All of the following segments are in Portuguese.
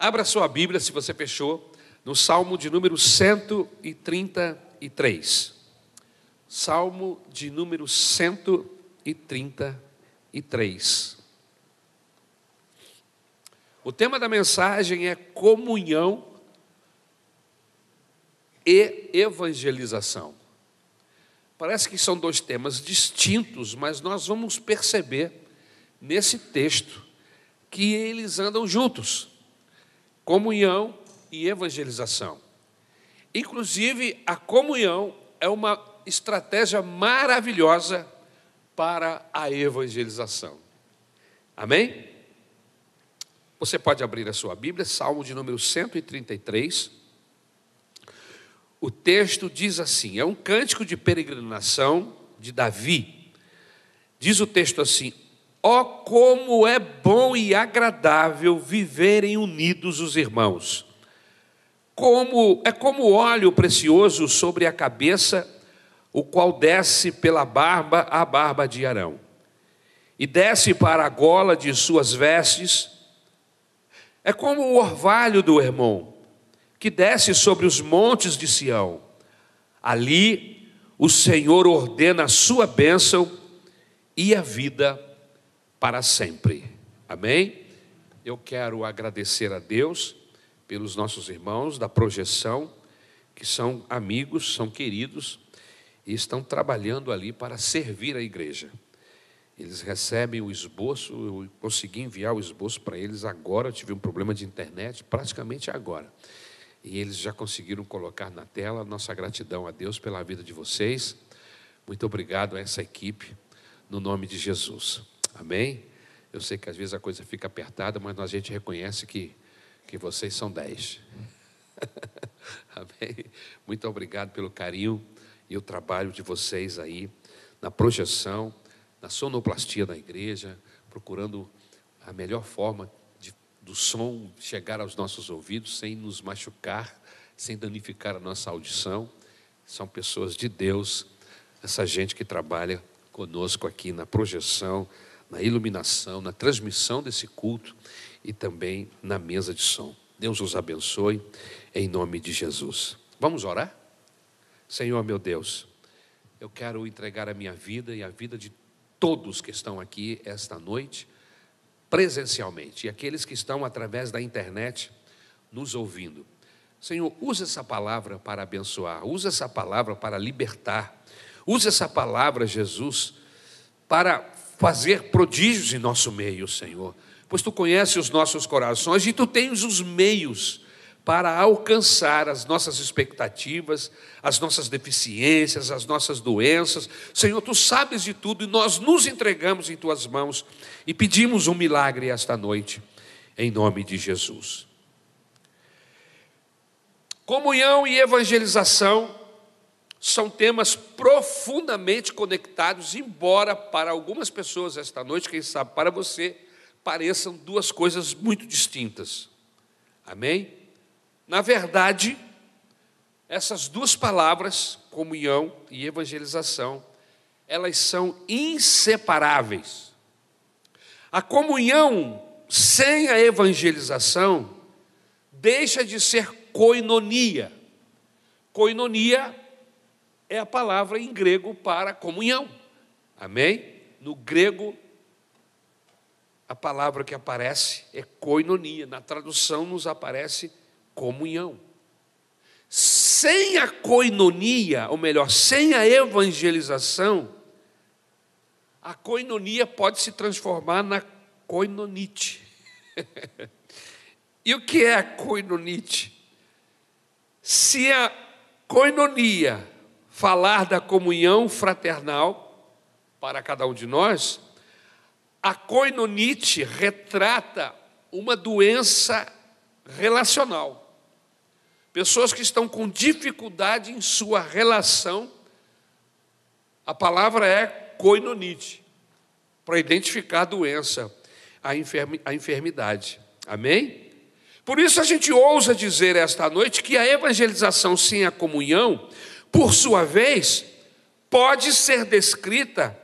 Abra sua Bíblia, se você fechou, no Salmo de número 133. Salmo de número 133. O tema da mensagem é comunhão e evangelização. Parece que são dois temas distintos, mas nós vamos perceber nesse texto que eles andam juntos comunhão e evangelização. Inclusive, a comunhão é uma estratégia maravilhosa para a evangelização. Amém? Você pode abrir a sua Bíblia, Salmo de número 133. O texto diz assim: é um cântico de peregrinação de Davi. Diz o texto assim: Ó, oh, como é bom e agradável viverem unidos os irmãos. Como é como óleo precioso sobre a cabeça, o qual desce pela barba a barba de Arão, e desce para a gola de suas vestes. É como o orvalho do irmão, que desce sobre os montes de Sião. Ali o Senhor ordena a sua bênção e a vida para sempre. Amém? Eu quero agradecer a Deus pelos nossos irmãos da projeção, que são amigos, são queridos e estão trabalhando ali para servir a igreja. Eles recebem o esboço, eu consegui enviar o esboço para eles agora, eu tive um problema de internet, praticamente agora. E eles já conseguiram colocar na tela nossa gratidão a Deus pela vida de vocês. Muito obrigado a essa equipe, no nome de Jesus. Amém? Eu sei que às vezes a coisa fica apertada, mas a gente reconhece que, que vocês são dez. Amém? Muito obrigado pelo carinho e o trabalho de vocês aí na projeção, na sonoplastia da igreja, procurando a melhor forma de, do som chegar aos nossos ouvidos sem nos machucar, sem danificar a nossa audição. São pessoas de Deus, essa gente que trabalha conosco aqui na projeção na iluminação, na transmissão desse culto e também na mesa de som. Deus os abençoe em nome de Jesus. Vamos orar? Senhor meu Deus, eu quero entregar a minha vida e a vida de todos que estão aqui esta noite, presencialmente, e aqueles que estão através da internet nos ouvindo. Senhor, usa essa palavra para abençoar, usa essa palavra para libertar, usa essa palavra, Jesus, para fazer prodígios em nosso meio, Senhor, pois tu conheces os nossos corações e tu tens os meios para alcançar as nossas expectativas, as nossas deficiências, as nossas doenças. Senhor, tu sabes de tudo e nós nos entregamos em tuas mãos e pedimos um milagre esta noite, em nome de Jesus. Comunhão e evangelização são temas profundamente conectados, embora para algumas pessoas esta noite, quem sabe para você, pareçam duas coisas muito distintas. Amém? Na verdade, essas duas palavras, comunhão e evangelização, elas são inseparáveis. A comunhão sem a evangelização deixa de ser koinonia. Koinonia é a palavra em grego para comunhão. Amém? No grego, a palavra que aparece é koinonia. Na tradução, nos aparece comunhão. Sem a koinonia, ou melhor, sem a evangelização, a koinonia pode se transformar na koinonite. e o que é a koinonite? Se a koinonia falar da comunhão fraternal para cada um de nós, a coinonite retrata uma doença relacional. Pessoas que estão com dificuldade em sua relação, a palavra é coinonite, para identificar a doença, a, a enfermidade. Amém? Por isso a gente ousa dizer esta noite que a evangelização sem a comunhão por sua vez, pode ser descrita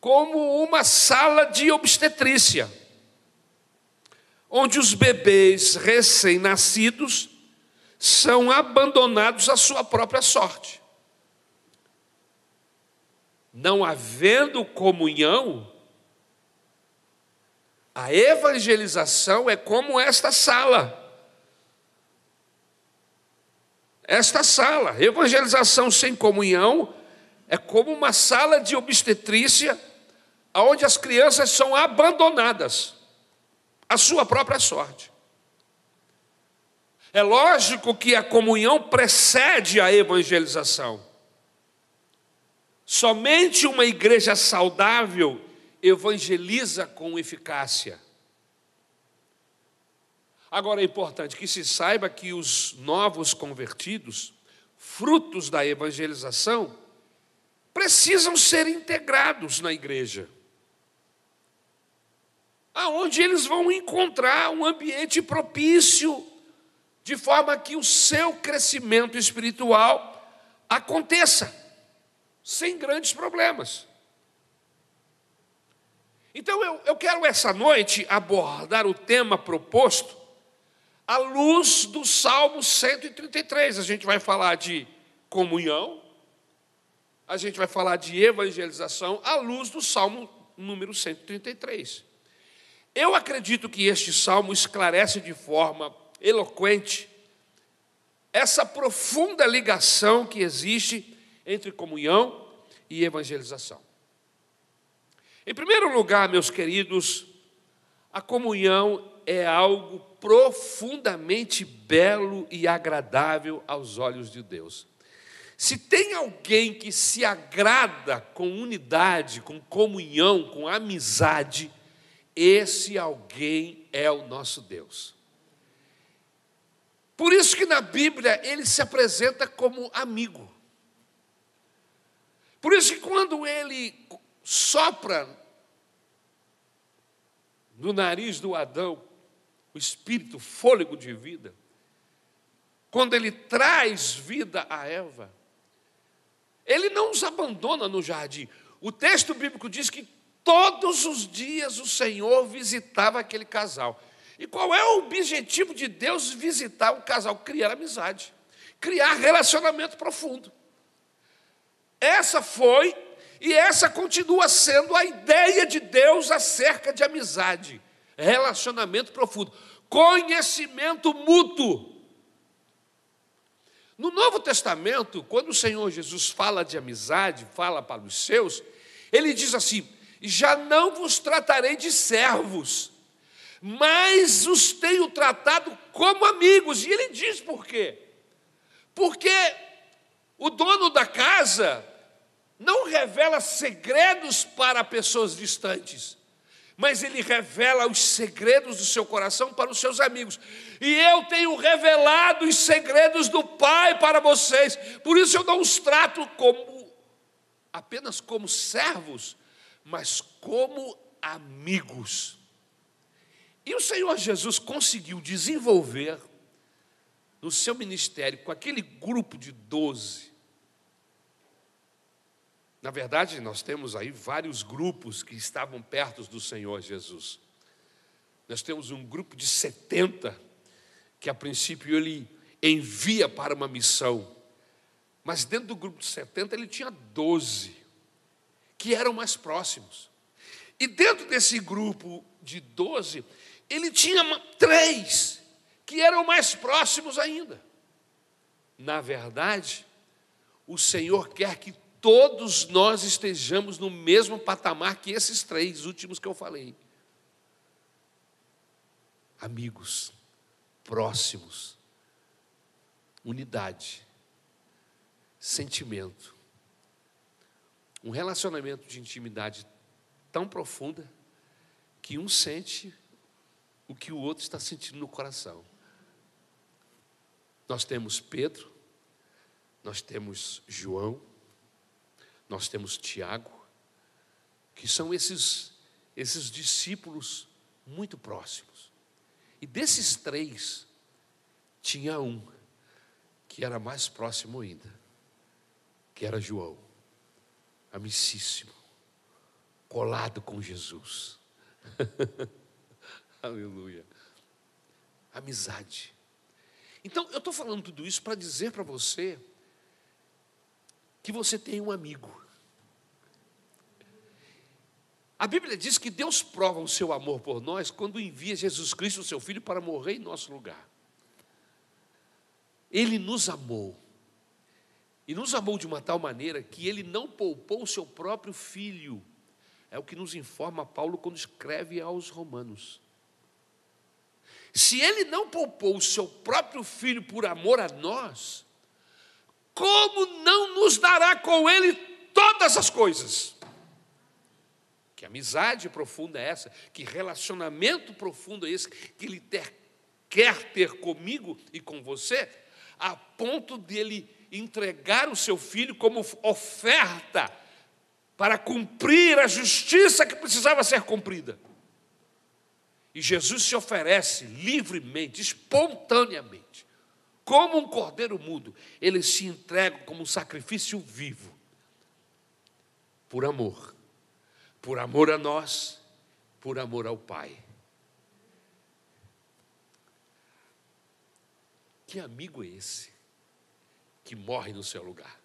como uma sala de obstetrícia, onde os bebês recém-nascidos são abandonados à sua própria sorte. Não havendo comunhão, a evangelização é como esta sala. Esta sala, evangelização sem comunhão, é como uma sala de obstetrícia, onde as crianças são abandonadas à sua própria sorte. É lógico que a comunhão precede a evangelização. Somente uma igreja saudável evangeliza com eficácia. Agora é importante que se saiba que os novos convertidos, frutos da evangelização, precisam ser integrados na igreja. Aonde eles vão encontrar um ambiente propício, de forma que o seu crescimento espiritual aconteça, sem grandes problemas. Então eu, eu quero essa noite abordar o tema proposto à luz do Salmo 133. A gente vai falar de comunhão, a gente vai falar de evangelização à luz do Salmo número 133. Eu acredito que este salmo esclarece de forma eloquente essa profunda ligação que existe entre comunhão e evangelização. Em primeiro lugar, meus queridos, a comunhão é algo profundamente belo e agradável aos olhos de Deus. Se tem alguém que se agrada com unidade, com comunhão, com amizade, esse alguém é o nosso Deus. Por isso que na Bíblia ele se apresenta como amigo. Por isso que quando ele sopra no nariz do Adão o espírito, o fôlego de vida, quando ele traz vida a Eva, ele não os abandona no jardim. O texto bíblico diz que todos os dias o Senhor visitava aquele casal. E qual é o objetivo de Deus visitar o casal? Criar amizade, criar relacionamento profundo. Essa foi e essa continua sendo a ideia de Deus acerca de amizade, relacionamento profundo, conhecimento mútuo. No Novo Testamento, quando o Senhor Jesus fala de amizade, fala para os seus, ele diz assim: Já não vos tratarei de servos, mas os tenho tratado como amigos. E ele diz por quê? Porque o dono da casa não revela segredos para pessoas distantes, mas ele revela os segredos do seu coração para os seus amigos. E eu tenho revelado os segredos do Pai para vocês. Por isso eu não os trato como apenas como servos, mas como amigos. E o Senhor Jesus conseguiu desenvolver no seu ministério com aquele grupo de doze na verdade, nós temos aí vários grupos que estavam perto do Senhor Jesus. Nós temos um grupo de 70 que a princípio ele envia para uma missão. Mas dentro do grupo de 70 ele tinha 12 que eram mais próximos. E dentro desse grupo de 12, ele tinha três que eram mais próximos ainda. Na verdade, o Senhor quer que todos nós estejamos no mesmo patamar que esses três últimos que eu falei. Amigos, próximos, unidade, sentimento, um relacionamento de intimidade tão profunda que um sente o que o outro está sentindo no coração. Nós temos Pedro, nós temos João, nós temos Tiago, que são esses, esses discípulos muito próximos. E desses três, tinha um que era mais próximo ainda, que era João, amicíssimo, colado com Jesus. Aleluia. amizade. Então, eu estou falando tudo isso para dizer para você que você tem um amigo. A Bíblia diz que Deus prova o seu amor por nós quando envia Jesus Cristo, o seu Filho, para morrer em nosso lugar. Ele nos amou. E nos amou de uma tal maneira que ele não poupou o seu próprio filho. É o que nos informa Paulo quando escreve aos Romanos. Se ele não poupou o seu próprio filho por amor a nós, como não nos dará com ele todas as coisas? Que amizade profunda é essa? Que relacionamento profundo é esse que ele ter, quer ter comigo e com você, a ponto de ele entregar o seu filho como oferta para cumprir a justiça que precisava ser cumprida. E Jesus se oferece livremente, espontaneamente, como um cordeiro mudo, ele se entrega como um sacrifício vivo, por amor, por amor a nós, por amor ao Pai. Que amigo é esse que morre no seu lugar?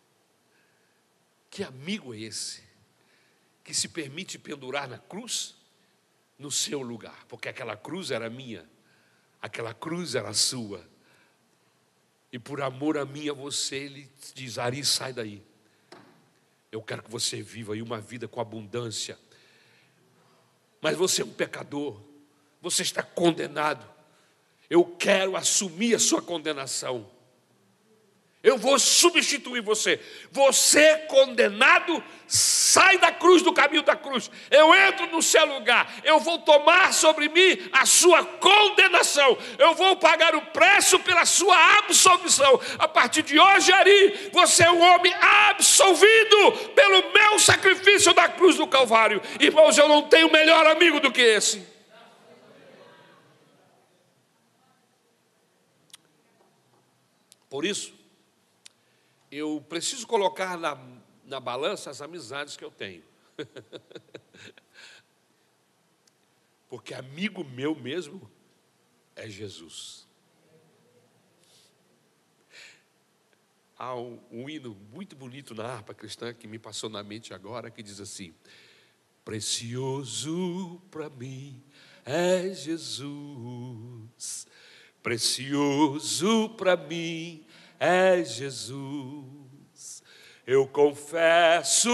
Que amigo é esse que se permite pendurar na cruz? no seu lugar, porque aquela cruz era minha, aquela cruz era sua. E por amor a mim, a você, ele diz: Ari, sai daí. Eu quero que você viva aí uma vida com abundância. Mas você é um pecador, você está condenado. Eu quero assumir a sua condenação. Eu vou substituir você. Você condenado, sai da cruz, do caminho da cruz. Eu entro no seu lugar. Eu vou tomar sobre mim a sua condenação. Eu vou pagar o preço pela sua absolvição. A partir de hoje, Ari, você é um homem absolvido pelo meu sacrifício da cruz do Calvário. Irmãos, eu não tenho melhor amigo do que esse. Por isso, eu preciso colocar na, na balança as amizades que eu tenho. Porque amigo meu mesmo é Jesus. Há um, um hino muito bonito na harpa cristã que me passou na mente agora, que diz assim: Precioso para mim é Jesus, precioso para mim é Jesus. Eu confesso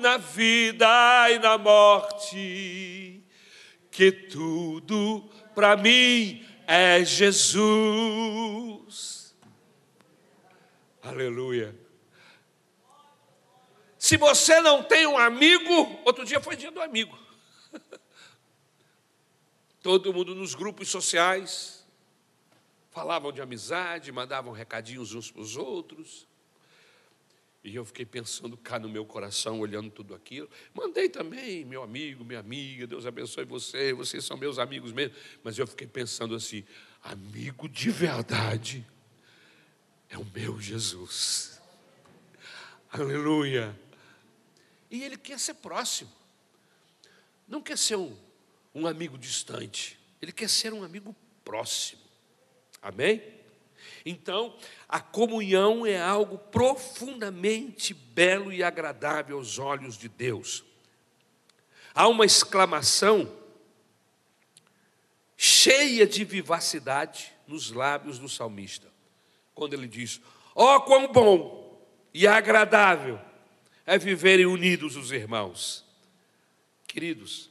na vida e na morte que tudo para mim é Jesus. Aleluia. Se você não tem um amigo, outro dia foi dia do amigo. Todo mundo nos grupos sociais, falavam de amizade, mandavam recadinhos uns para os outros. E eu fiquei pensando cá no meu coração, olhando tudo aquilo. Mandei também, meu amigo, minha amiga, Deus abençoe você, vocês são meus amigos mesmo. Mas eu fiquei pensando assim: amigo de verdade é o meu Jesus. Aleluia. E ele quer ser próximo, não quer ser um, um amigo distante, ele quer ser um amigo próximo. Amém? Então, a comunhão é algo profundamente belo e agradável aos olhos de Deus. Há uma exclamação cheia de vivacidade nos lábios do salmista, quando ele diz: Ó, oh, quão bom e agradável é viverem unidos os irmãos. Queridos,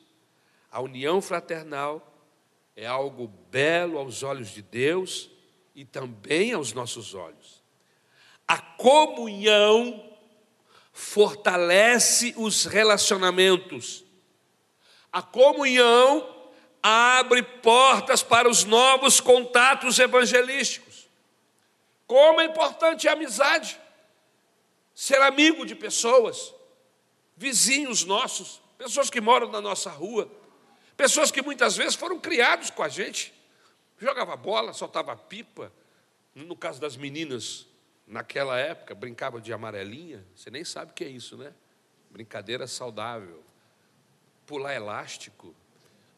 a união fraternal é algo belo aos olhos de Deus e também aos nossos olhos. A comunhão fortalece os relacionamentos. A comunhão abre portas para os novos contatos evangelísticos. Como é importante a amizade, ser amigo de pessoas, vizinhos nossos, pessoas que moram na nossa rua Pessoas que muitas vezes foram criados com a gente. Jogava bola, soltava pipa. No caso das meninas, naquela época, brincava de amarelinha. Você nem sabe o que é isso, né? Brincadeira saudável. Pular elástico.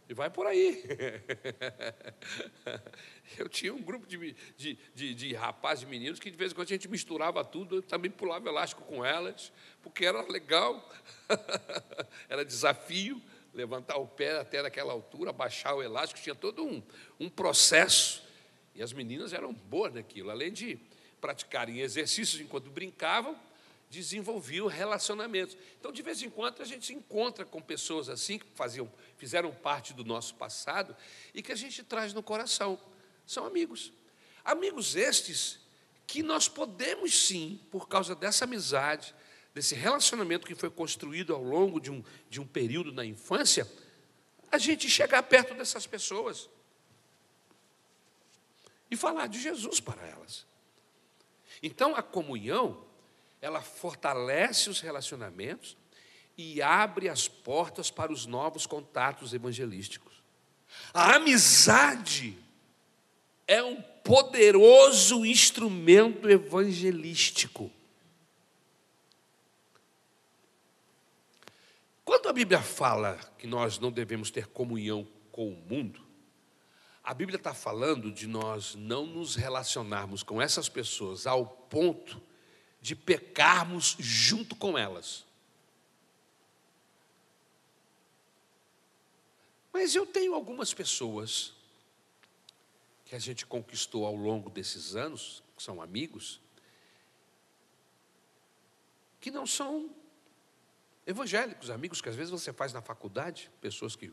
E vai por aí. Eu tinha um grupo de, de, de, de rapazes e meninos que de vez em quando a gente misturava tudo, eu também pulava elástico com elas, porque era legal, era desafio levantar o pé até naquela altura, baixar o elástico, tinha todo um, um processo. E as meninas eram boas naquilo, além de praticarem exercícios enquanto brincavam, desenvolviam relacionamentos. Então, de vez em quando, a gente se encontra com pessoas assim, que faziam, fizeram parte do nosso passado e que a gente traz no coração. São amigos. Amigos estes que nós podemos sim, por causa dessa amizade, desse relacionamento que foi construído ao longo de um, de um período na infância, a gente chegar perto dessas pessoas e falar de Jesus para elas. Então, a comunhão ela fortalece os relacionamentos e abre as portas para os novos contatos evangelísticos. A amizade é um poderoso instrumento evangelístico. Quando a Bíblia fala que nós não devemos ter comunhão com o mundo, a Bíblia está falando de nós não nos relacionarmos com essas pessoas ao ponto de pecarmos junto com elas. Mas eu tenho algumas pessoas que a gente conquistou ao longo desses anos, que são amigos, que não são evangélicos, amigos que às vezes você faz na faculdade, pessoas que,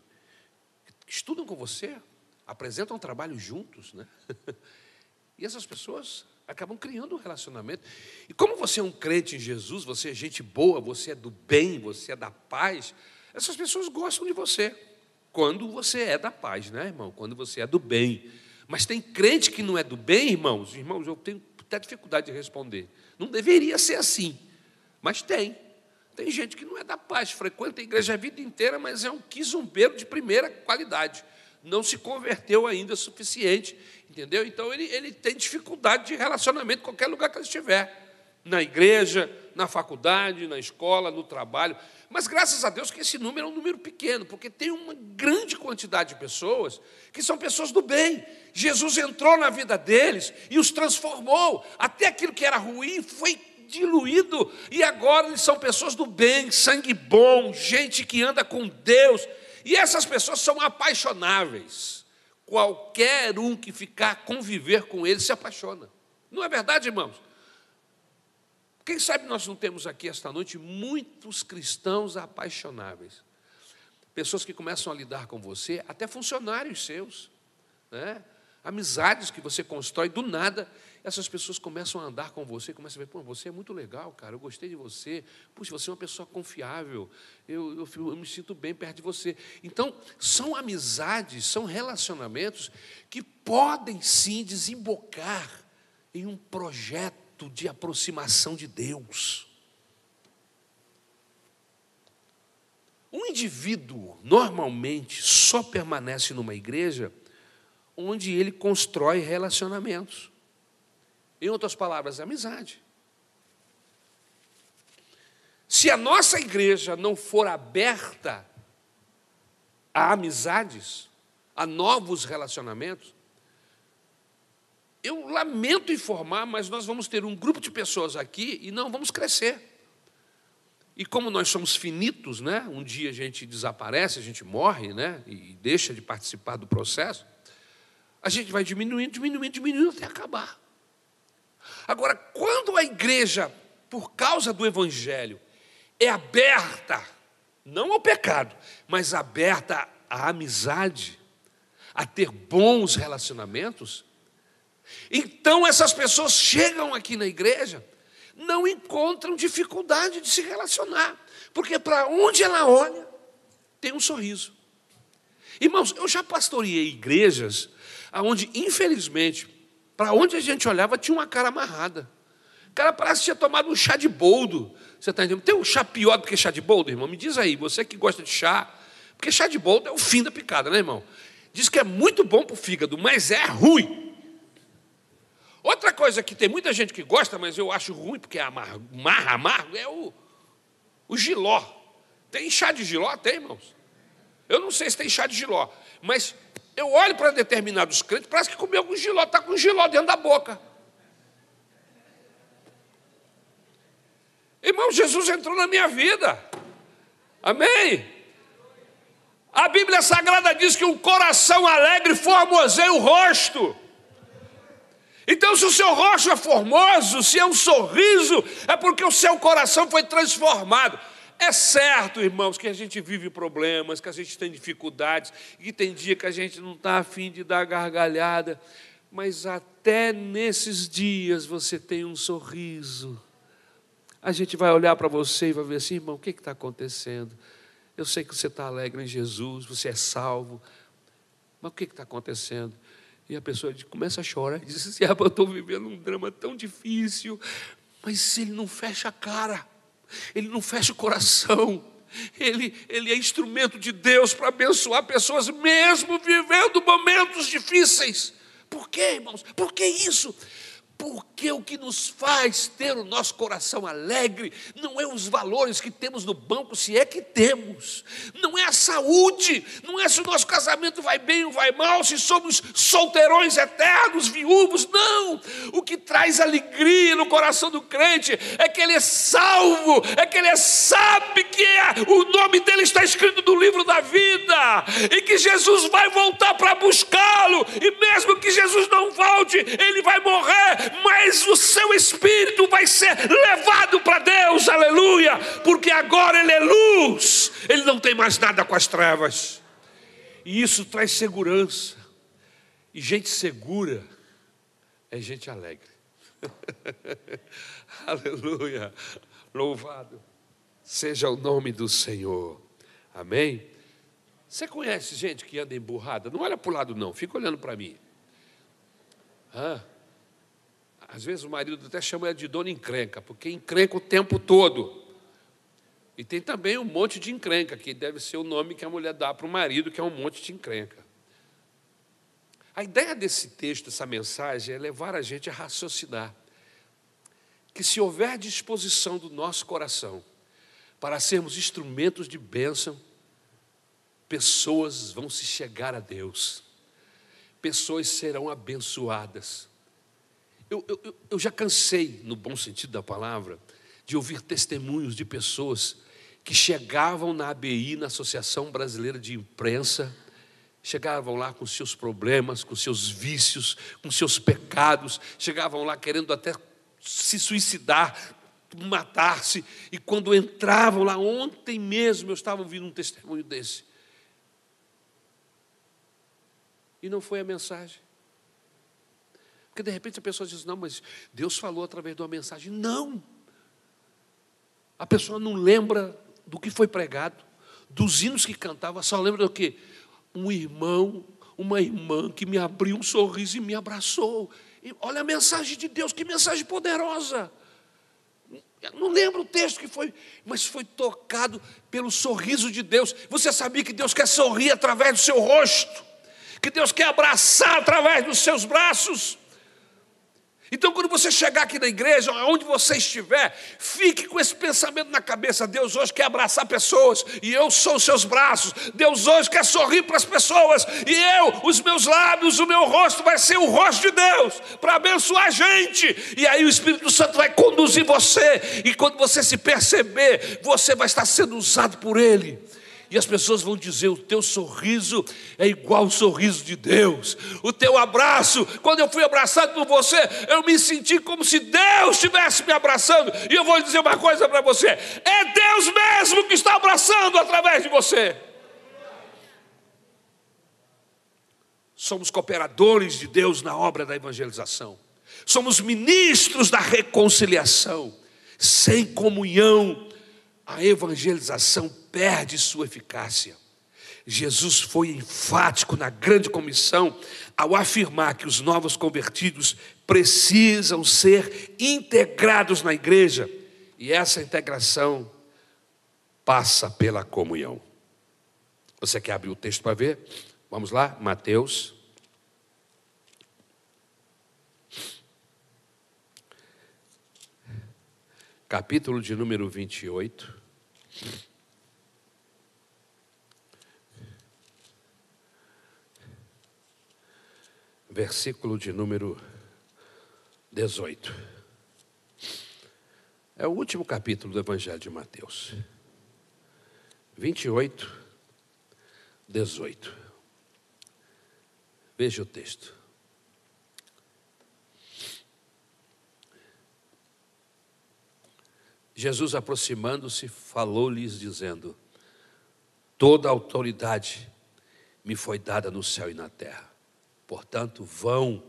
estudam com você, apresentam um trabalho juntos, né? E essas pessoas acabam criando um relacionamento. E como você é um crente em Jesus, você é gente boa, você é do bem, você é da paz, essas pessoas gostam de você. Quando você é da paz, né, irmão? Quando você é do bem. Mas tem crente que não é do bem, irmãos. Irmãos, eu tenho até dificuldade de responder. Não deveria ser assim, mas tem. Tem gente que não é da paz, frequenta a igreja a vida inteira, mas é um quizumbeiro de primeira qualidade não se converteu ainda o suficiente, entendeu? Então ele, ele tem dificuldade de relacionamento em qualquer lugar que ele estiver. Na igreja, na faculdade, na escola, no trabalho. Mas graças a Deus que esse número é um número pequeno, porque tem uma grande quantidade de pessoas que são pessoas do bem. Jesus entrou na vida deles e os transformou. Até aquilo que era ruim foi diluído, e agora eles são pessoas do bem, sangue bom, gente que anda com Deus, e essas pessoas são apaixonáveis. Qualquer um que ficar conviver com eles se apaixona. Não é verdade, irmãos? Quem sabe nós não temos aqui esta noite muitos cristãos apaixonáveis. Pessoas que começam a lidar com você, até funcionários seus, né? amizades que você constrói do nada, essas pessoas começam a andar com você, começam a ver, pô, você é muito legal, cara, eu gostei de você, puxa, você é uma pessoa confiável, eu, eu, eu me sinto bem perto de você. Então, são amizades, são relacionamentos que podem sim desembocar em um projeto de aproximação de Deus. Um indivíduo normalmente só permanece numa igreja onde ele constrói relacionamentos. Em outras palavras, amizade. Se a nossa igreja não for aberta a amizades, a novos relacionamentos, eu lamento informar, mas nós vamos ter um grupo de pessoas aqui e não vamos crescer. E como nós somos finitos, né? Um dia a gente desaparece, a gente morre, né? E deixa de participar do processo. A gente vai diminuindo, diminuindo, diminuindo até acabar. Agora, quando a igreja, por causa do evangelho, é aberta, não ao pecado, mas aberta à amizade, a ter bons relacionamentos, então essas pessoas chegam aqui na igreja, não encontram dificuldade de se relacionar, porque para onde ela olha, tem um sorriso. Irmãos, eu já pastoreei igrejas onde, infelizmente, para onde a gente olhava, tinha uma cara amarrada. O cara parece que tinha tomado um chá de boldo. Você está entendendo? Tem um chá pior do que chá de boldo, irmão? Me diz aí, você que gosta de chá. Porque chá de boldo é o fim da picada, né, irmão? Diz que é muito bom para o fígado, mas é ruim. Outra coisa que tem muita gente que gosta, mas eu acho ruim, porque é amargo, amargo, é o, o giló. Tem chá de giló? Tem, irmãos? Eu não sei se tem chá de giló, Mas eu olho para determinados crentes, parece que comeu algum giló, está com giló dentro da boca. Irmão, Jesus entrou na minha vida. Amém? A Bíblia Sagrada diz que um coração alegre formoseia o rosto. Então, se o seu rosto é formoso, se é um sorriso, é porque o seu coração foi transformado. É certo, irmãos, que a gente vive problemas, que a gente tem dificuldades, que tem dia que a gente não está afim de dar gargalhada, mas até nesses dias você tem um sorriso. A gente vai olhar para você e vai ver assim, irmão, o que está acontecendo? Eu sei que você está alegre em Jesus, você é salvo, mas o que está acontecendo? E a pessoa começa a chorar e diz assim: ah, eu estou vivendo um drama tão difícil, mas se ele não fecha a cara, ele não fecha o coração, ele, ele é instrumento de Deus para abençoar pessoas, mesmo vivendo momentos difíceis. Por quê, irmãos? Por que isso? Porque o que nos faz ter o nosso coração alegre não é os valores que temos no banco, se é que temos, não é a saúde, não é se o nosso casamento vai bem ou vai mal, se somos solteirões eternos, viúvos, não. O que traz alegria no coração do crente é que ele é salvo, é que ele sabe que é, o nome dele está escrito no livro da vida e que Jesus vai voltar para buscá-lo, e mesmo que Jesus não volte, ele vai morrer mas o seu espírito vai ser levado para Deus, aleluia, porque agora ele é luz, ele não tem mais nada com as trevas, e isso traz segurança, e gente segura é gente alegre, aleluia, louvado seja o nome do Senhor, amém? Você conhece gente que anda emburrada? Não olha para o lado, não, fica olhando para mim. Ah, às vezes o marido até chama ela de dona encrenca, porque encrenca o tempo todo. E tem também um monte de encrenca, que deve ser o nome que a mulher dá para o marido, que é um monte de encrenca. A ideia desse texto, dessa mensagem, é levar a gente a raciocinar que se houver disposição do nosso coração para sermos instrumentos de bênção, pessoas vão se chegar a Deus, pessoas serão abençoadas. Eu, eu, eu já cansei, no bom sentido da palavra, de ouvir testemunhos de pessoas que chegavam na ABI, na Associação Brasileira de Imprensa, chegavam lá com seus problemas, com seus vícios, com seus pecados, chegavam lá querendo até se suicidar, matar-se, e quando entravam lá, ontem mesmo eu estava ouvindo um testemunho desse. E não foi a mensagem. Porque de repente a pessoa diz: Não, mas Deus falou através de uma mensagem. Não! A pessoa não lembra do que foi pregado, dos hinos que cantava, só lembra do que? Um irmão, uma irmã que me abriu um sorriso e me abraçou. E olha a mensagem de Deus, que mensagem poderosa! Eu não lembro o texto que foi, mas foi tocado pelo sorriso de Deus. Você sabia que Deus quer sorrir através do seu rosto, que Deus quer abraçar através dos seus braços. Então, quando você chegar aqui na igreja, onde você estiver, fique com esse pensamento na cabeça: Deus hoje quer abraçar pessoas e eu sou os seus braços. Deus hoje quer sorrir para as pessoas e eu, os meus lábios, o meu rosto vai ser o rosto de Deus para abençoar a gente. E aí o Espírito Santo vai conduzir você, e quando você se perceber, você vai estar sendo usado por Ele e as pessoas vão dizer: o teu sorriso é igual ao sorriso de Deus, o teu abraço, quando eu fui abraçado por você, eu me senti como se Deus estivesse me abraçando, e eu vou dizer uma coisa para você: é Deus mesmo que está abraçando através de você. Somos cooperadores de Deus na obra da evangelização, somos ministros da reconciliação, sem comunhão a evangelização perde sua eficácia. Jesus foi enfático na grande comissão ao afirmar que os novos convertidos precisam ser integrados na igreja, e essa integração passa pela comunhão. Você quer abrir o texto para ver? Vamos lá, Mateus. Capítulo de número 28. Versículo de número 18. É o último capítulo do Evangelho de Mateus. 28, 18. Veja o texto. Jesus, aproximando-se, falou-lhes, dizendo: Toda autoridade me foi dada no céu e na terra. Portanto, vão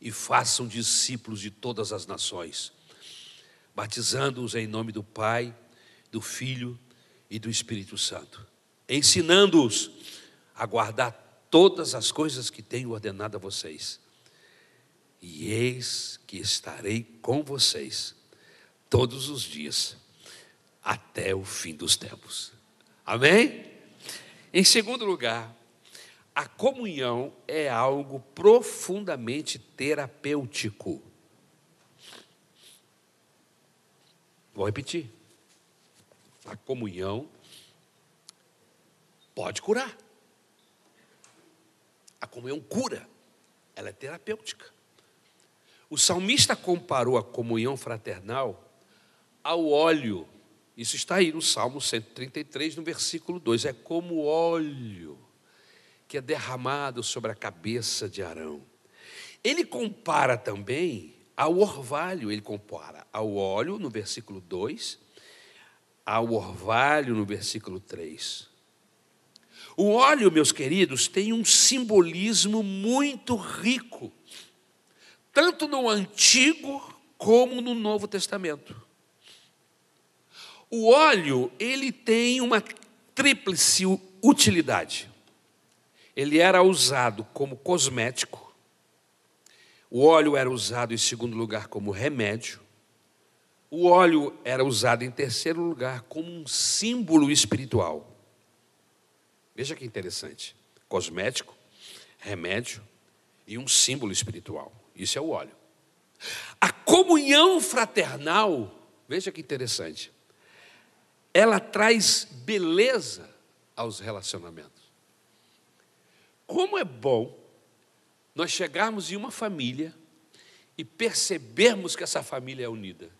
e façam discípulos de todas as nações, batizando-os em nome do Pai, do Filho e do Espírito Santo, ensinando-os a guardar todas as coisas que tenho ordenado a vocês. E eis que estarei com vocês todos os dias, até o fim dos tempos. Amém? Em segundo lugar, a comunhão é algo profundamente terapêutico. Vou repetir. A comunhão pode curar. A comunhão cura. Ela é terapêutica. O salmista comparou a comunhão fraternal ao óleo. Isso está aí no Salmo 133, no versículo 2. É como óleo que é derramado sobre a cabeça de Arão. Ele compara também ao orvalho, ele compara ao óleo no versículo 2, ao orvalho no versículo 3. O óleo, meus queridos, tem um simbolismo muito rico, tanto no Antigo como no Novo Testamento. O óleo, ele tem uma tríplice utilidade. Ele era usado como cosmético, o óleo era usado em segundo lugar como remédio, o óleo era usado em terceiro lugar como um símbolo espiritual. Veja que interessante: cosmético, remédio e um símbolo espiritual. Isso é o óleo. A comunhão fraternal, veja que interessante, ela traz beleza aos relacionamentos. Como é bom nós chegarmos em uma família e percebermos que essa família é unida.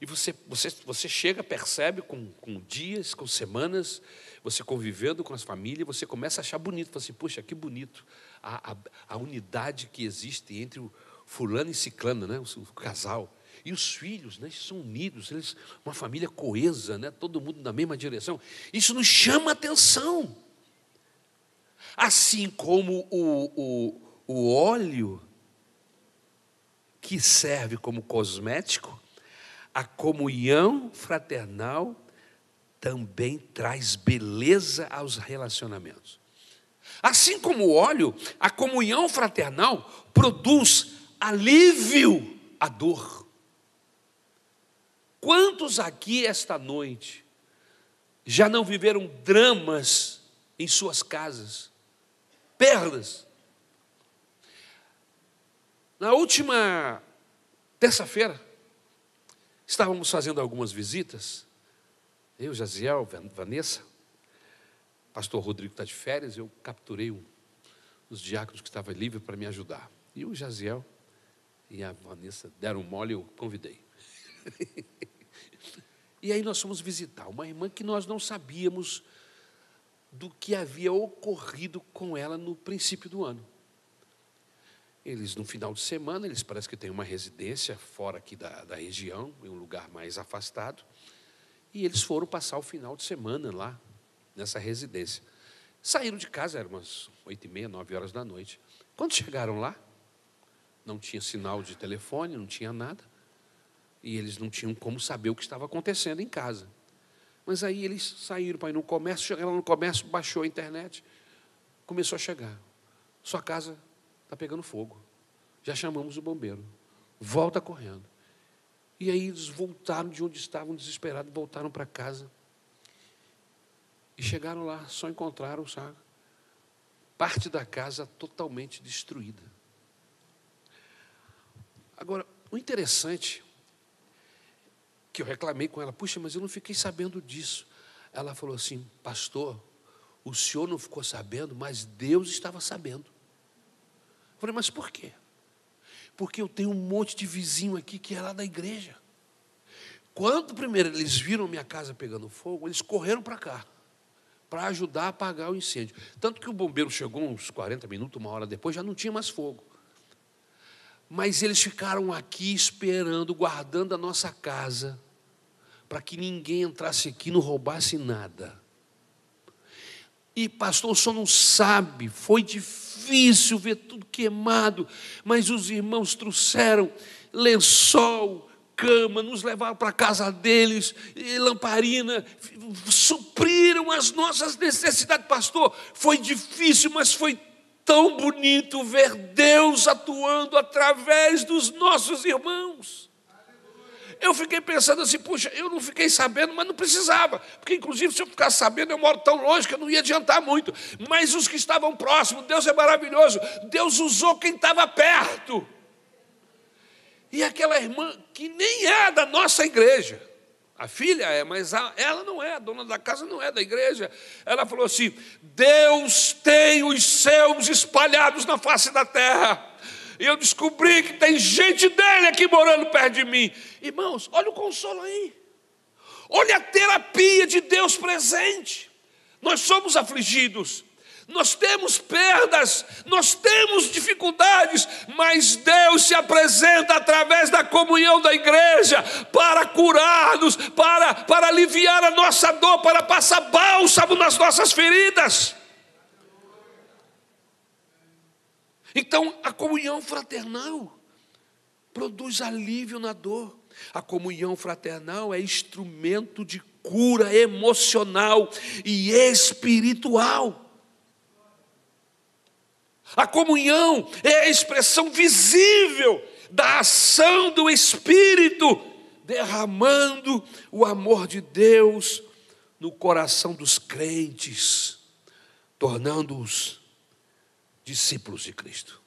E você, você, você chega, percebe com, com dias, com semanas, você convivendo com as famílias, você começa a achar bonito. Fala assim, puxa, que bonito a, a, a unidade que existe entre o fulano e ciclano, né? o, o casal. E os filhos, né, são unidos, eles, uma família coesa, né, todo mundo na mesma direção. Isso nos chama atenção. Assim como o, o, o óleo que serve como cosmético, a comunhão fraternal também traz beleza aos relacionamentos. Assim como o óleo, a comunhão fraternal produz alívio à dor. Quantos aqui esta noite já não viveram dramas em suas casas? perdas. Na última terça-feira, estávamos fazendo algumas visitas, eu, Jaziel, Vanessa, pastor Rodrigo está de férias, eu capturei um dos diáconos que estava livre para me ajudar. E o Jaziel e a Vanessa deram mole, eu convidei. e aí nós fomos visitar uma irmã que nós não sabíamos do que havia ocorrido com ela no princípio do ano. Eles, no final de semana, eles parece que têm uma residência fora aqui da, da região, em um lugar mais afastado, e eles foram passar o final de semana lá, nessa residência. Saíram de casa, eram umas oito e meia, nove horas da noite. Quando chegaram lá, não tinha sinal de telefone, não tinha nada, e eles não tinham como saber o que estava acontecendo em casa. Mas aí eles saíram para ir no comércio, chegaram no comércio, baixou a internet, começou a chegar. Sua casa está pegando fogo. Já chamamos o bombeiro. Volta correndo. E aí eles voltaram de onde estavam desesperados, voltaram para casa. E chegaram lá, só encontraram, sabe? Parte da casa totalmente destruída. Agora, o interessante que eu reclamei com ela, puxa, mas eu não fiquei sabendo disso. Ela falou assim, pastor, o senhor não ficou sabendo, mas Deus estava sabendo. falei, mas por quê? Porque eu tenho um monte de vizinho aqui que é lá da igreja. Quando primeiro eles viram minha casa pegando fogo, eles correram para cá para ajudar a apagar o incêndio. Tanto que o bombeiro chegou uns 40 minutos, uma hora depois, já não tinha mais fogo. Mas eles ficaram aqui esperando, guardando a nossa casa, para que ninguém entrasse aqui e não roubasse nada. E pastor, o senhor não sabe, foi difícil ver tudo queimado, mas os irmãos trouxeram lençol, cama, nos levaram para a casa deles, lamparina, supriram as nossas necessidades. Pastor, foi difícil, mas foi tão bonito ver Deus atuando através dos nossos irmãos. Eu fiquei pensando assim, puxa, eu não fiquei sabendo, mas não precisava, porque inclusive se eu ficasse sabendo, eu moro tão longe que eu não ia adiantar muito. Mas os que estavam próximos, Deus é maravilhoso, Deus usou quem estava perto. E aquela irmã que nem é da nossa igreja, a filha é, mas ela não é, a dona da casa não é da igreja. Ela falou assim: Deus tem os seus espalhados na face da terra. E eu descobri que tem gente dele aqui morando perto de mim. Irmãos, olha o consolo aí. Olha a terapia de Deus presente. Nós somos afligidos, nós temos perdas, nós temos dificuldades, mas Deus se apresenta através da comunhão da igreja para curar-nos, para, para aliviar a nossa dor, para passar bálsamo nas nossas feridas. Então, a comunhão fraternal produz alívio na dor. A comunhão fraternal é instrumento de cura emocional e espiritual. A comunhão é a expressão visível da ação do Espírito, derramando o amor de Deus no coração dos crentes, tornando-os discípulos de Cristo.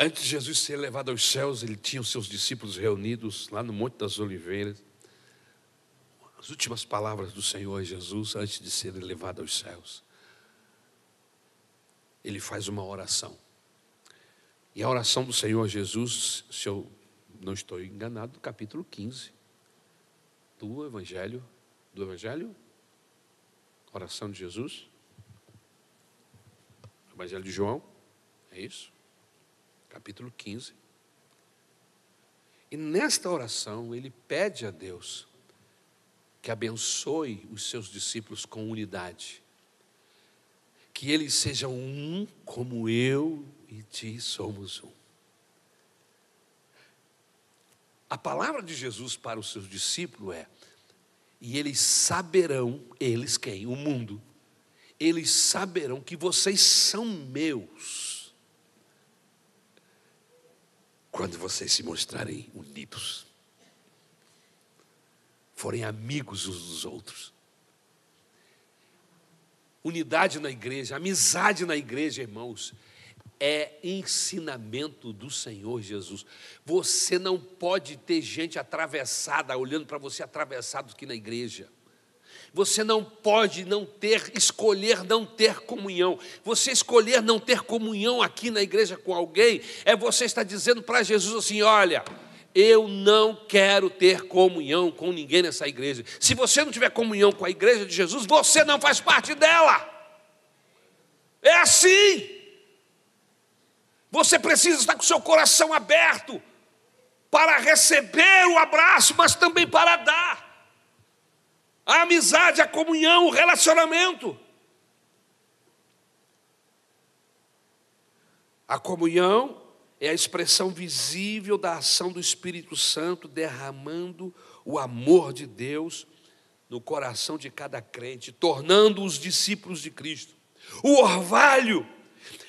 Antes de Jesus ser levado aos céus, ele tinha os seus discípulos reunidos lá no Monte das Oliveiras. As últimas palavras do Senhor Jesus antes de ser levado aos céus ele faz uma oração. E a oração do Senhor Jesus, se eu não estou enganado, capítulo 15 do Evangelho, do Evangelho, oração de Jesus, Evangelho de João, é isso? Capítulo 15. E nesta oração ele pede a Deus que abençoe os seus discípulos com unidade que eles sejam um como eu e ti somos um. A palavra de Jesus para os seus discípulos é: e eles saberão, eles quem? O mundo, eles saberão que vocês são meus, quando vocês se mostrarem unidos, forem amigos uns dos outros unidade na igreja, amizade na igreja, irmãos, é ensinamento do Senhor Jesus. Você não pode ter gente atravessada, olhando para você atravessado aqui na igreja. Você não pode não ter, escolher não ter comunhão. Você escolher não ter comunhão aqui na igreja com alguém, é você estar dizendo para Jesus assim: olha, eu não quero ter comunhão com ninguém nessa igreja. Se você não tiver comunhão com a igreja de Jesus, você não faz parte dela. É assim. Você precisa estar com seu coração aberto para receber o abraço, mas também para dar. A amizade, a comunhão, o relacionamento. A comunhão é a expressão visível da ação do Espírito Santo derramando o amor de Deus no coração de cada crente, tornando-os discípulos de Cristo. O orvalho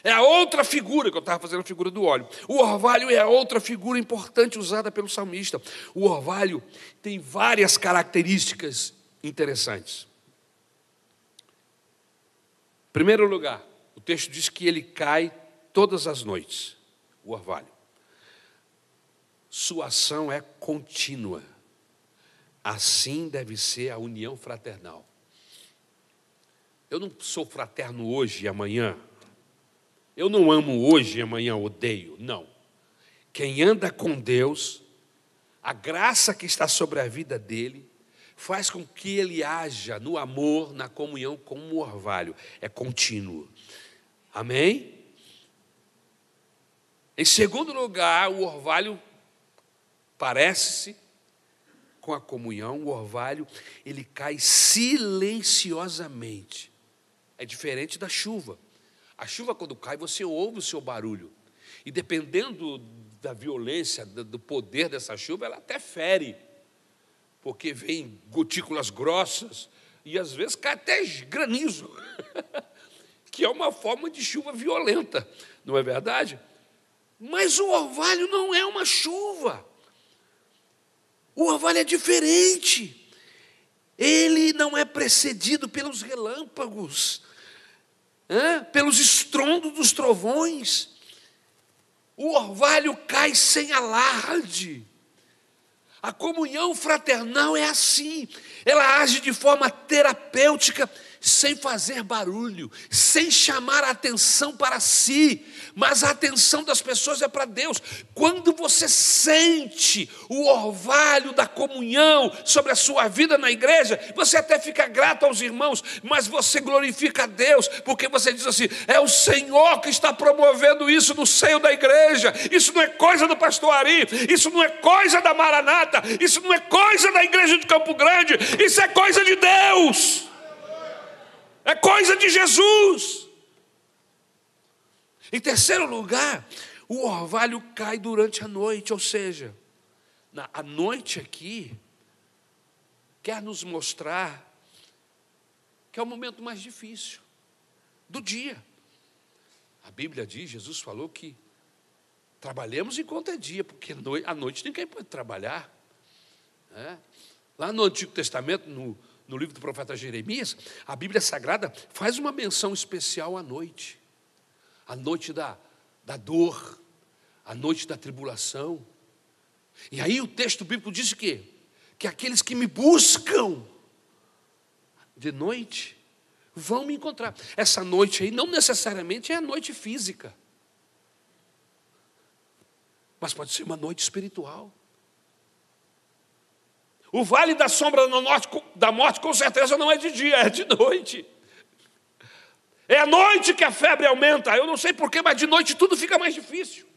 é a outra figura, que eu estava fazendo a figura do óleo. O orvalho é a outra figura importante usada pelo salmista. O orvalho tem várias características interessantes. Em primeiro lugar, o texto diz que ele cai todas as noites o orvalho. Sua ação é contínua. Assim deve ser a união fraternal. Eu não sou fraterno hoje e amanhã eu não amo hoje e amanhã odeio. Não. Quem anda com Deus, a graça que está sobre a vida dele, faz com que ele haja no amor, na comunhão com o orvalho. É contínuo. Amém? Em segundo lugar, o orvalho parece-se com a comunhão, o orvalho, ele cai silenciosamente. É diferente da chuva. A chuva, quando cai, você ouve o seu barulho. E dependendo da violência, do poder dessa chuva, ela até fere porque vem gotículas grossas e às vezes cai até granizo, que é uma forma de chuva violenta, não é verdade? Mas o orvalho não é uma chuva. O orvalho é diferente. Ele não é precedido pelos relâmpagos, pelos estrondos dos trovões. O orvalho cai sem alarde. A comunhão fraternal é assim, ela age de forma terapêutica sem fazer barulho, sem chamar a atenção para si, mas a atenção das pessoas é para Deus. Quando você sente o orvalho da comunhão sobre a sua vida na igreja, você até fica grato aos irmãos, mas você glorifica a Deus, porque você diz assim: é o Senhor que está promovendo isso no seio da igreja. Isso não é coisa do pastor Ari, isso não é coisa da Maranata, isso não é coisa da igreja de Campo Grande, isso é coisa de Deus é coisa de Jesus. Em terceiro lugar, o orvalho cai durante a noite, ou seja, na, a noite aqui quer nos mostrar que é o momento mais difícil do dia. A Bíblia diz, Jesus falou que trabalhemos enquanto é dia, porque à noite ninguém pode trabalhar. É? Lá no Antigo Testamento, no, no livro do profeta Jeremias, a Bíblia Sagrada faz uma menção especial à noite, a noite da, da dor, a noite da tribulação. E aí o texto bíblico diz que que aqueles que me buscam de noite vão me encontrar. Essa noite aí não necessariamente é a noite física, mas pode ser uma noite espiritual. O vale da sombra da morte, com certeza, não é de dia, é de noite. É à noite que a febre aumenta. Eu não sei porquê, mas de noite tudo fica mais difícil.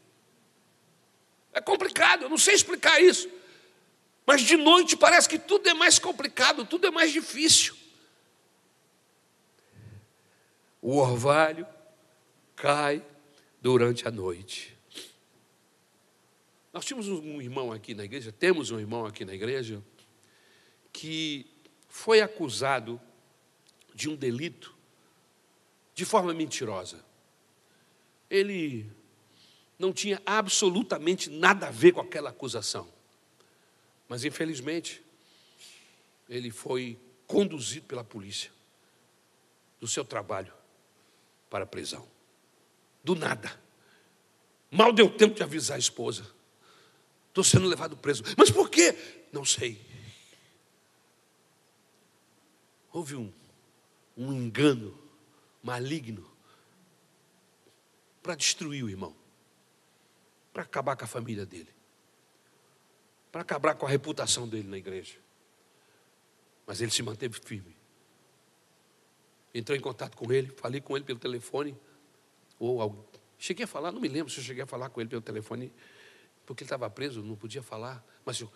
É complicado, eu não sei explicar isso. Mas de noite parece que tudo é mais complicado, tudo é mais difícil. O orvalho cai durante a noite. Nós tínhamos um irmão aqui na igreja, temos um irmão aqui na igreja, que foi acusado de um delito de forma mentirosa. Ele não tinha absolutamente nada a ver com aquela acusação. Mas, infelizmente, ele foi conduzido pela polícia do seu trabalho para a prisão. Do nada. Mal deu tempo de avisar a esposa. Estou sendo levado preso. Mas por quê? Não sei. Houve um, um engano maligno para destruir o irmão, para acabar com a família dele, para acabar com a reputação dele na igreja. Mas ele se manteve firme. Entrei em contato com ele, falei com ele pelo telefone, ou algo. Cheguei a falar, não me lembro se eu cheguei a falar com ele pelo telefone, porque ele estava preso, não podia falar, mas eu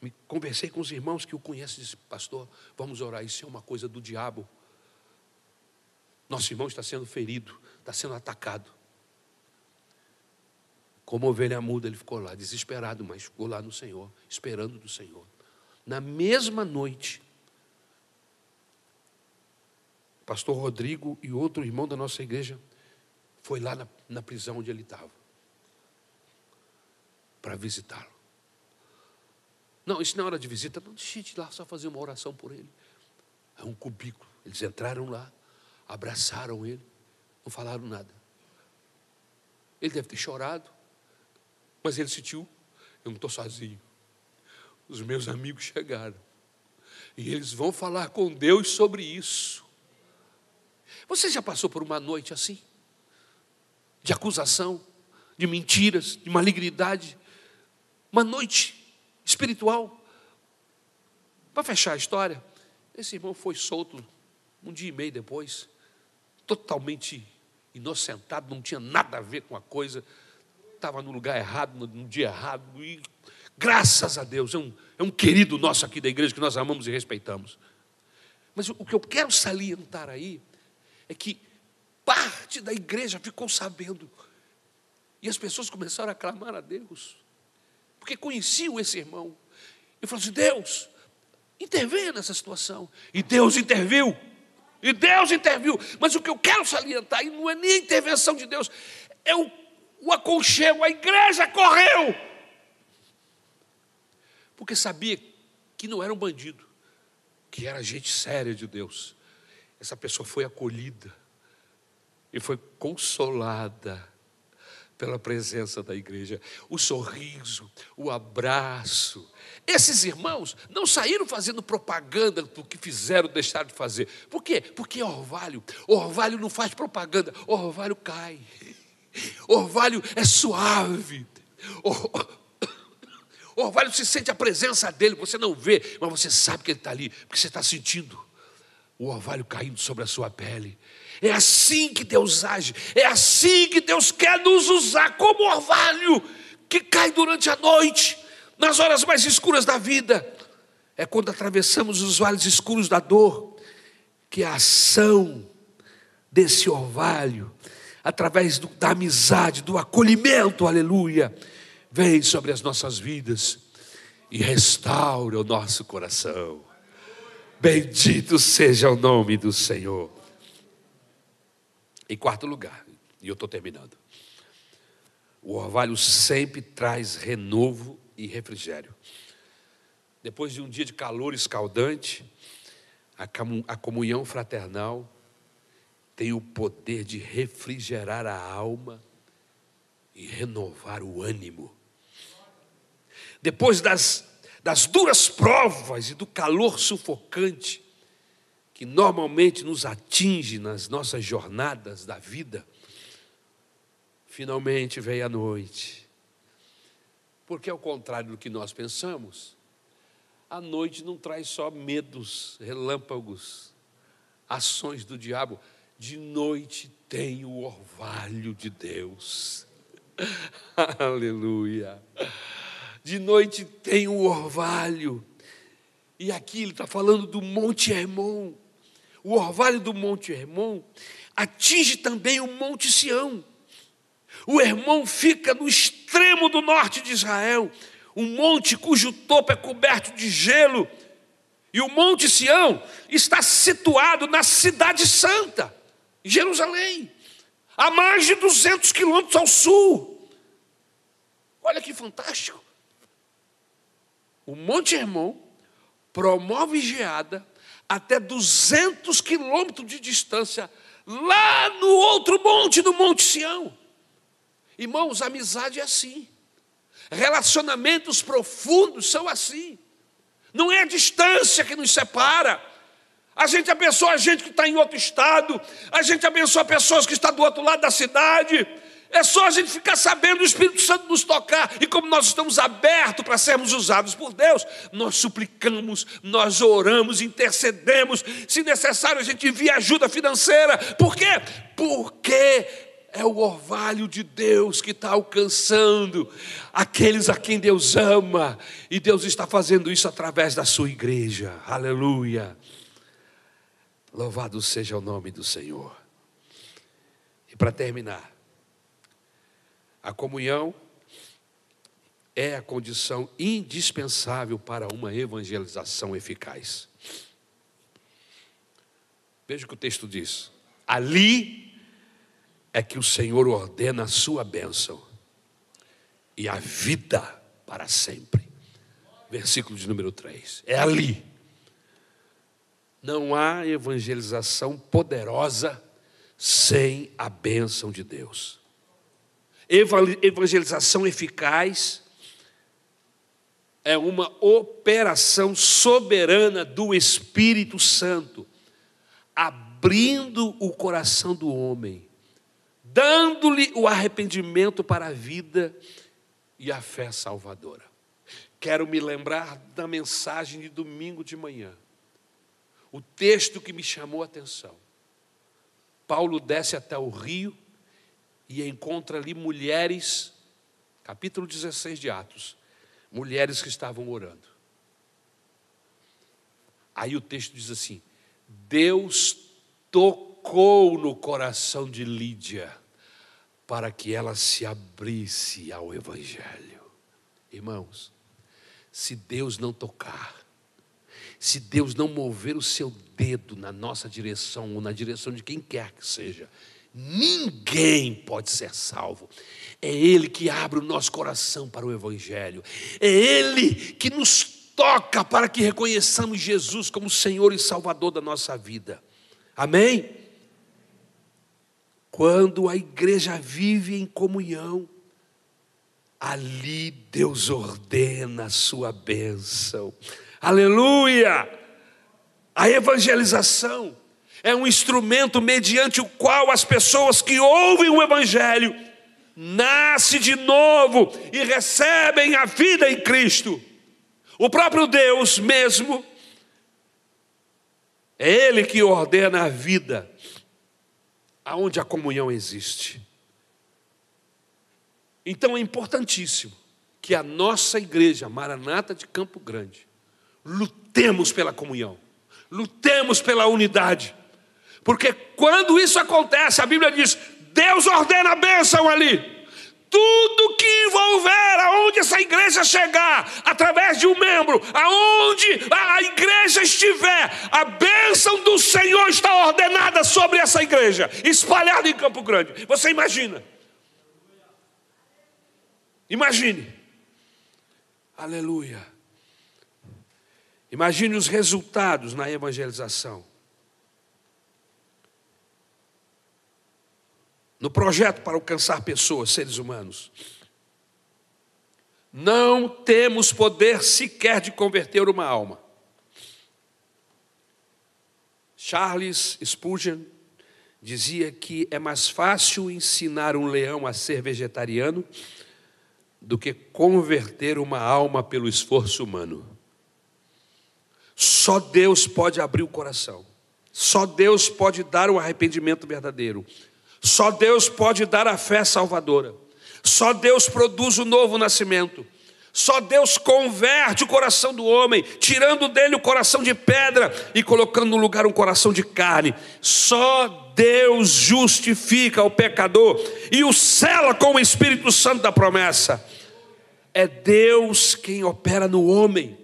me conversei com os irmãos que o conhecem, disse, pastor, vamos orar, isso é uma coisa do diabo. Nosso irmão está sendo ferido, está sendo atacado. Como ovelha muda, ele ficou lá, desesperado, mas ficou lá no Senhor, esperando do Senhor. Na mesma noite, pastor Rodrigo e outro irmão da nossa igreja foi lá na, na prisão onde ele estava para visitá-lo. Não, isso não hora de visita. Não, deixa de lá só fazer uma oração por ele. É um cubículo. Eles entraram lá, abraçaram ele, não falaram nada. Ele deve ter chorado, mas ele sentiu: eu não estou sozinho. Os meus amigos chegaram. E eles vão falar com Deus sobre isso. Você já passou por uma noite assim? de acusação, de mentiras, de malignidade. Uma noite espiritual. Para fechar a história, esse irmão foi solto um dia e meio depois, totalmente inocentado, não tinha nada a ver com a coisa, estava no lugar errado, no dia errado, e graças a Deus, é um, é um querido nosso aqui da igreja que nós amamos e respeitamos. Mas o que eu quero salientar aí é que parte da igreja ficou sabendo. E as pessoas começaram a clamar a Deus, porque conheciam esse irmão. E falaram assim: Deus, intervenha nessa situação. E Deus interviu. E Deus interviu. Mas o que eu quero salientar aí não é nem a intervenção de Deus, é o, o aconchego. A igreja correu. Porque sabia que não era um bandido, que era gente séria de Deus. Essa pessoa foi acolhida e foi consolada pela presença da igreja. O sorriso, o abraço. Esses irmãos não saíram fazendo propaganda do que fizeram, deixaram de fazer. Por quê? Porque orvalho. Orvalho não faz propaganda, orvalho cai. Orvalho é suave. Orvalho se sente a presença dele, você não vê, mas você sabe que ele está ali, porque você está sentindo o orvalho caindo sobre a sua pele. É assim que Deus age, é assim que Deus quer nos usar como orvalho que cai durante a noite, nas horas mais escuras da vida. É quando atravessamos os vales escuros da dor que a ação desse orvalho, através do, da amizade, do acolhimento, aleluia, vem sobre as nossas vidas e restaura o nosso coração. Bendito seja o nome do Senhor. Em quarto lugar, e eu estou terminando. O orvalho sempre traz renovo e refrigério. Depois de um dia de calor escaldante, a comunhão fraternal tem o poder de refrigerar a alma e renovar o ânimo. Depois das, das duras provas e do calor sufocante, que normalmente nos atinge nas nossas jornadas da vida, finalmente veio a noite. Porque, ao contrário do que nós pensamos, a noite não traz só medos, relâmpagos, ações do diabo. De noite tem o orvalho de Deus. Aleluia. De noite tem o orvalho. E aqui ele está falando do Monte Hermon o orvalho do Monte Hermon atinge também o Monte Sião. O Hermon fica no extremo do norte de Israel, um monte cujo topo é coberto de gelo. E o Monte Sião está situado na Cidade Santa, Jerusalém, a mais de 200 quilômetros ao sul. Olha que fantástico. O Monte Hermon promove geada até 200 quilômetros de distância, lá no outro monte, no Monte Sião. Irmãos, amizade é assim. Relacionamentos profundos são assim. Não é a distância que nos separa. A gente abençoa a gente que está em outro estado, a gente abençoa pessoas que estão do outro lado da cidade, é só a gente ficar sabendo o Espírito Santo nos tocar. E como nós estamos abertos para sermos usados por Deus, nós suplicamos, nós oramos, intercedemos. Se necessário, a gente envia ajuda financeira. Por quê? Porque é o orvalho de Deus que está alcançando aqueles a quem Deus ama. E Deus está fazendo isso através da sua igreja. Aleluia. Louvado seja o nome do Senhor. E para terminar, a comunhão é a condição indispensável para uma evangelização eficaz. Veja o que o texto diz. Ali é que o Senhor ordena a sua bênção e a vida para sempre. Versículo de número 3. É ali. Não há evangelização poderosa sem a bênção de Deus evangelização eficaz é uma operação soberana do Espírito Santo, abrindo o coração do homem, dando-lhe o arrependimento para a vida e a fé salvadora. Quero me lembrar da mensagem de domingo de manhã, o texto que me chamou a atenção. Paulo desce até o rio e encontra ali mulheres, capítulo 16 de Atos, mulheres que estavam orando. Aí o texto diz assim: Deus tocou no coração de Lídia para que ela se abrisse ao Evangelho. Irmãos, se Deus não tocar, se Deus não mover o seu dedo na nossa direção ou na direção de quem quer que seja, ninguém pode ser salvo. É Ele que abre o nosso coração para o Evangelho, é Ele que nos toca para que reconheçamos Jesus como Senhor e Salvador da nossa vida. Amém? Quando a igreja vive em comunhão, ali Deus ordena a sua bênção. Aleluia! A evangelização é um instrumento mediante o qual as pessoas que ouvem o evangelho nascem de novo e recebem a vida em Cristo. O próprio Deus mesmo, é Ele que ordena a vida aonde a comunhão existe. Então é importantíssimo que a nossa igreja, Maranata de Campo Grande, lutemos pela comunhão, lutemos pela unidade, porque quando isso acontece, a Bíblia diz: Deus ordena a bênção ali. Tudo que envolver aonde essa igreja chegar, através de um membro, aonde a igreja estiver, a bênção do Senhor está ordenada sobre essa igreja, espalhada em Campo Grande. Você imagina? Imagine. Aleluia. Imagine os resultados na evangelização. No projeto para alcançar pessoas, seres humanos. Não temos poder sequer de converter uma alma. Charles Spurgeon dizia que é mais fácil ensinar um leão a ser vegetariano do que converter uma alma pelo esforço humano. Só Deus pode abrir o coração. Só Deus pode dar o arrependimento verdadeiro. Só Deus pode dar a fé salvadora. Só Deus produz o novo nascimento. Só Deus converte o coração do homem, tirando dele o coração de pedra e colocando no lugar um coração de carne. Só Deus justifica o pecador e o cela com o Espírito Santo da promessa. É Deus quem opera no homem,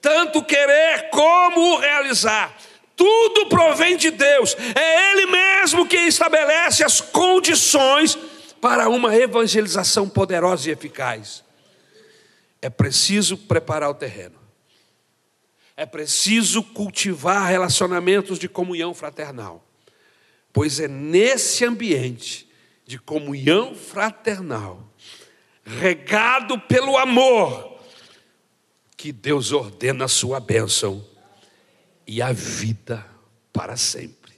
tanto querer como realizar. Tudo provém de Deus, é Ele mesmo quem estabelece as condições para uma evangelização poderosa e eficaz. É preciso preparar o terreno, é preciso cultivar relacionamentos de comunhão fraternal, pois é nesse ambiente de comunhão fraternal, regado pelo amor, que Deus ordena a sua bênção e a vida para sempre.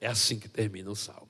É assim que termina o salmo.